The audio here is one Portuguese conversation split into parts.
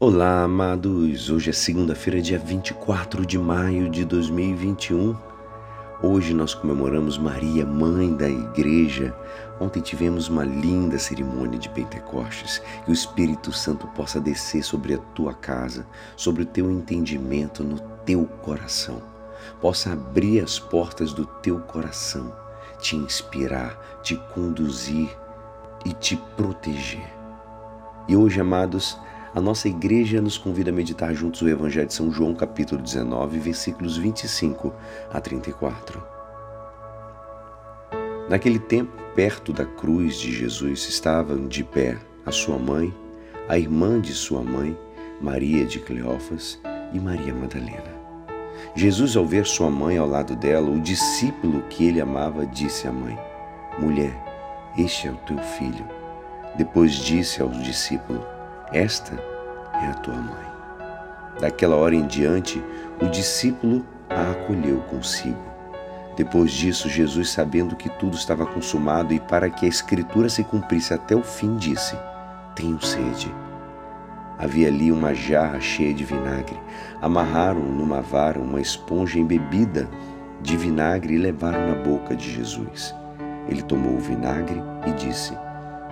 Olá, amados! Hoje é segunda-feira, dia 24 de maio de 2021. Hoje nós comemoramos Maria, mãe da Igreja. Ontem tivemos uma linda cerimônia de Pentecostes. Que o Espírito Santo possa descer sobre a tua casa, sobre o teu entendimento, no teu coração. Possa abrir as portas do teu coração, te inspirar, te conduzir e te proteger. E hoje, amados, a nossa igreja nos convida a meditar juntos o Evangelho de São João, capítulo 19, versículos 25 a 34. Naquele tempo, perto da cruz de Jesus, estavam de pé a sua mãe, a irmã de sua mãe, Maria de Cleófas e Maria Madalena. Jesus, ao ver sua mãe ao lado dela, o discípulo que ele amava, disse à mãe: Mulher, este é o teu filho. Depois disse ao discípulo: esta é a tua mãe. Daquela hora em diante, o discípulo a acolheu consigo. Depois disso, Jesus, sabendo que tudo estava consumado e para que a Escritura se cumprisse até o fim, disse: Tenho sede. Havia ali uma jarra cheia de vinagre. Amarraram numa vara uma esponja embebida de vinagre e levaram na boca de Jesus. Ele tomou o vinagre e disse: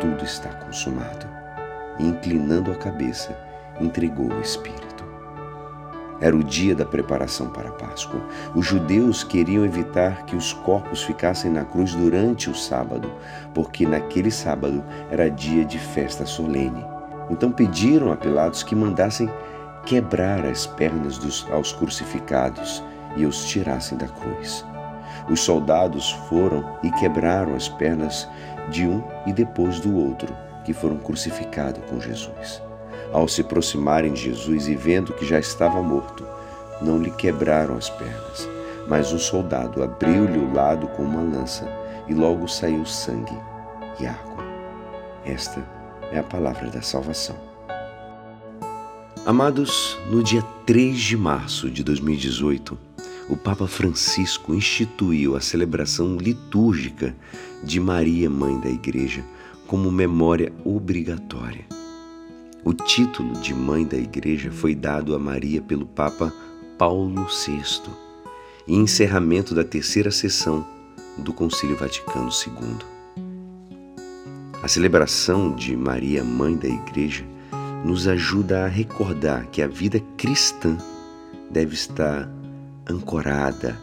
Tudo está consumado e, inclinando a cabeça, entregou o Espírito. Era o dia da preparação para a Páscoa. Os judeus queriam evitar que os corpos ficassem na cruz durante o sábado, porque naquele sábado era dia de festa solene. Então pediram a Pilatos que mandassem quebrar as pernas dos, aos crucificados e os tirassem da cruz. Os soldados foram e quebraram as pernas de um e depois do outro que foram crucificados com Jesus. Ao se aproximarem de Jesus e vendo que já estava morto, não lhe quebraram as pernas, mas um soldado abriu-lhe o lado com uma lança e logo saiu sangue e água. Esta é a palavra da salvação. Amados, no dia 3 de março de 2018, o Papa Francisco instituiu a celebração litúrgica de Maria, Mãe da Igreja, como memória obrigatória. O título de Mãe da Igreja foi dado a Maria pelo Papa Paulo VI, em encerramento da terceira sessão do Concílio Vaticano II. A celebração de Maria, Mãe da Igreja, nos ajuda a recordar que a vida cristã deve estar ancorada,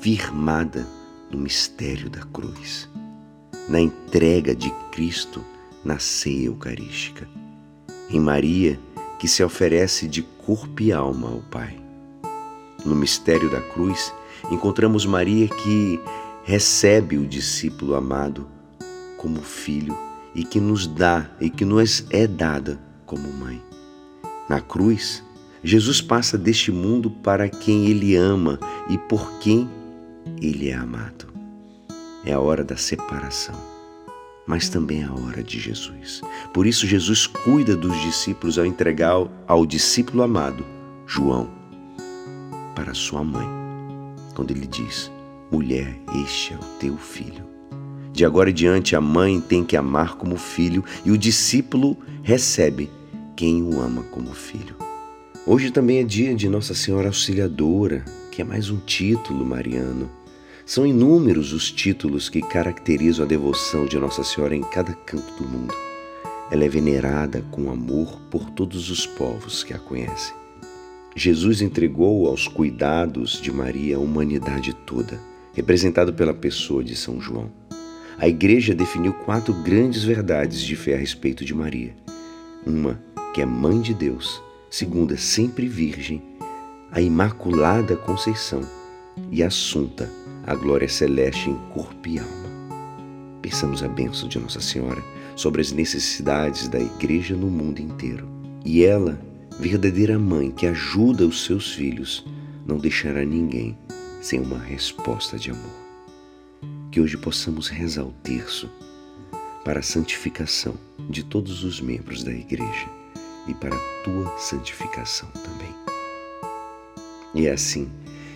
firmada no mistério da cruz na entrega de Cristo na ceia eucarística. Em Maria, que se oferece de corpo e alma ao Pai. No mistério da cruz, encontramos Maria que recebe o discípulo amado como filho e que nos dá e que nos é dada como mãe. Na cruz, Jesus passa deste mundo para quem ele ama e por quem ele é amado. É a hora da separação, mas também é a hora de Jesus. Por isso, Jesus cuida dos discípulos ao entregar ao discípulo amado, João, para sua mãe, quando ele diz: Mulher, este é o teu filho. De agora em diante, a mãe tem que amar como filho e o discípulo recebe quem o ama como filho. Hoje também é dia de Nossa Senhora Auxiliadora, que é mais um título mariano. São inúmeros os títulos que caracterizam a devoção de Nossa Senhora em cada canto do mundo. Ela é venerada com amor por todos os povos que a conhecem. Jesus entregou aos cuidados de Maria a humanidade toda, representado pela pessoa de São João. A Igreja definiu quatro grandes verdades de fé a respeito de Maria. Uma, que é mãe de Deus. Segunda, sempre virgem. A Imaculada Conceição. E Assunta, a glória celeste em corpo e alma. Pensamos a bênção de Nossa Senhora sobre as necessidades da igreja no mundo inteiro. E ela, verdadeira mãe que ajuda os seus filhos, não deixará ninguém sem uma resposta de amor. Que hoje possamos rezar o terço para a santificação de todos os membros da igreja e para a tua santificação também. E é assim